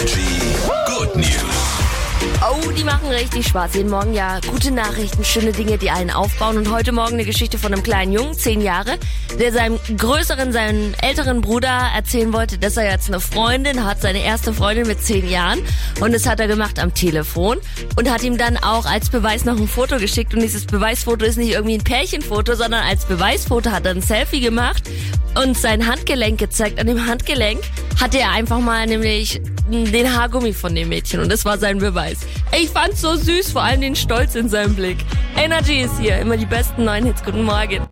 Energy Good News. Oh, die machen richtig Spaß. Jeden Morgen ja gute Nachrichten, schöne Dinge, die einen aufbauen. Und heute Morgen eine Geschichte von einem kleinen Jungen, zehn Jahre, der seinem größeren, seinem älteren Bruder erzählen wollte, dass er jetzt eine Freundin hat, seine erste Freundin mit zehn Jahren. Und das hat er gemacht am Telefon und hat ihm dann auch als Beweis noch ein Foto geschickt. Und dieses Beweisfoto ist nicht irgendwie ein Pärchenfoto, sondern als Beweisfoto hat er ein Selfie gemacht und sein Handgelenk gezeigt. An dem Handgelenk hatte er einfach mal nämlich den Haargummi von dem Mädchen und das war sein Beweis. Ich fand's so süß, vor allem den Stolz in seinem Blick. Energy ist hier, immer die besten neuen Hits. Guten Morgen.